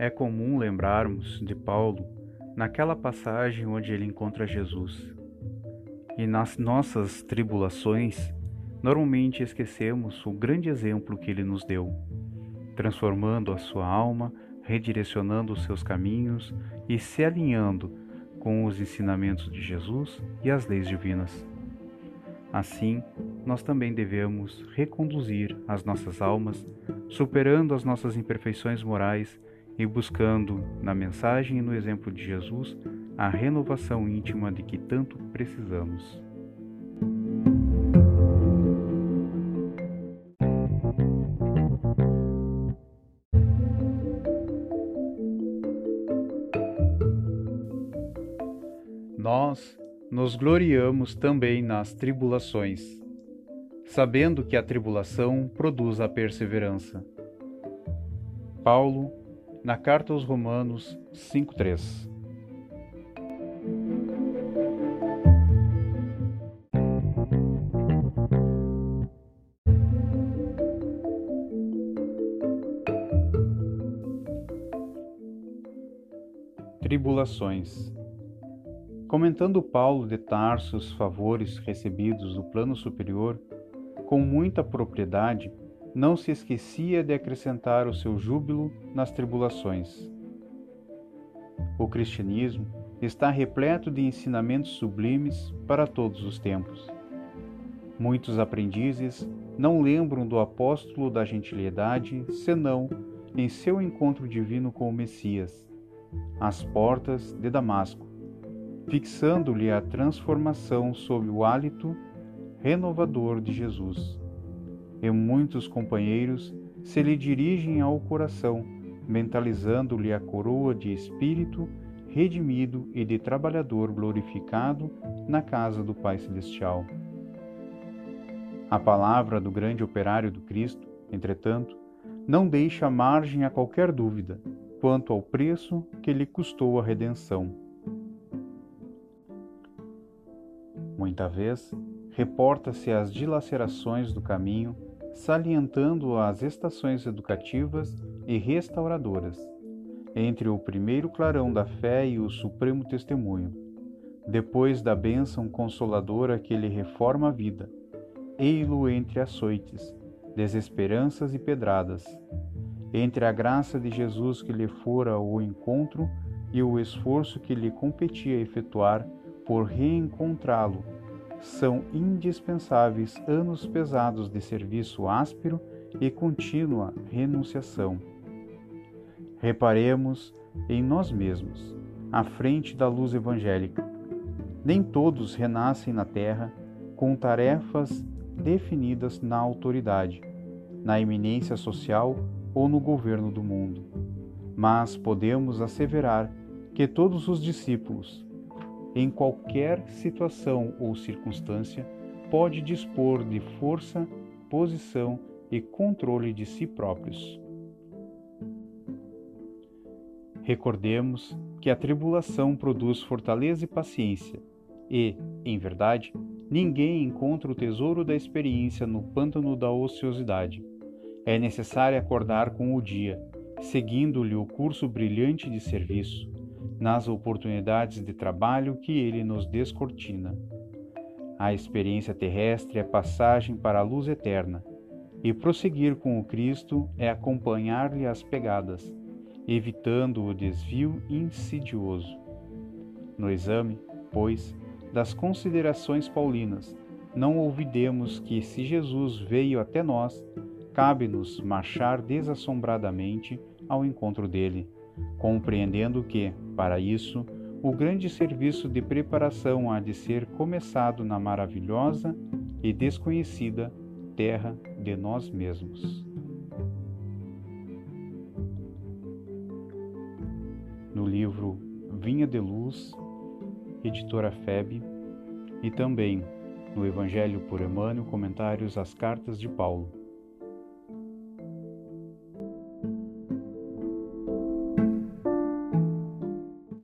É comum lembrarmos de Paulo naquela passagem onde ele encontra Jesus. E nas nossas tribulações, normalmente esquecemos o grande exemplo que ele nos deu, transformando a sua alma, redirecionando os seus caminhos e se alinhando com os ensinamentos de Jesus e as leis divinas. Assim, nós também devemos reconduzir as nossas almas, superando as nossas imperfeições morais e buscando, na mensagem e no exemplo de Jesus, a renovação íntima de que tanto precisamos. Nós nos gloriamos também nas tribulações, sabendo que a tribulação produz a perseverança. Paulo, na carta aos Romanos 5:3. Tribulações Comentando Paulo de Tarso os favores recebidos do plano superior, com muita propriedade, não se esquecia de acrescentar o seu júbilo nas tribulações. O cristianismo está repleto de ensinamentos sublimes para todos os tempos. Muitos aprendizes não lembram do apóstolo da gentilidade senão em seu encontro divino com o Messias, às portas de Damasco fixando-lhe a transformação sob o hálito renovador de Jesus. E muitos companheiros se lhe dirigem ao coração, mentalizando-lhe a coroa de espírito redimido e de trabalhador glorificado na casa do Pai Celestial. A palavra do grande operário do Cristo, entretanto, não deixa margem a qualquer dúvida quanto ao preço que lhe custou a redenção. Muita vez, reporta-se as dilacerações do caminho, salientando as estações educativas e restauradoras, entre o primeiro clarão da fé e o supremo testemunho, depois da bênção consoladora que lhe reforma a vida, ei-lo entre açoites, desesperanças e pedradas, entre a graça de Jesus que lhe fora o encontro e o esforço que lhe competia efetuar por reencontrá-lo, são indispensáveis anos pesados de serviço áspero e contínua renunciação. Reparemos em nós mesmos, à frente da luz evangélica. Nem todos renascem na terra com tarefas definidas na autoridade, na eminência social ou no governo do mundo. Mas podemos asseverar que todos os discípulos, em qualquer situação ou circunstância, pode dispor de força, posição e controle de si próprios. Recordemos que a tribulação produz fortaleza e paciência, e, em verdade, ninguém encontra o tesouro da experiência no pântano da ociosidade. É necessário acordar com o dia, seguindo-lhe o curso brilhante de serviço, nas oportunidades de trabalho que ele nos descortina. A experiência terrestre é passagem para a luz eterna, e prosseguir com o Cristo é acompanhar-lhe as pegadas, evitando o desvio insidioso. No exame, pois, das considerações paulinas, não ouvidemos que, se Jesus veio até nós, cabe-nos marchar desassombradamente ao encontro dele compreendendo que, para isso, o grande serviço de preparação há de ser começado na maravilhosa e desconhecida terra de nós mesmos. No livro Vinha de Luz, editora FEB, e também no Evangelho por Emmanuel, comentários às cartas de Paulo.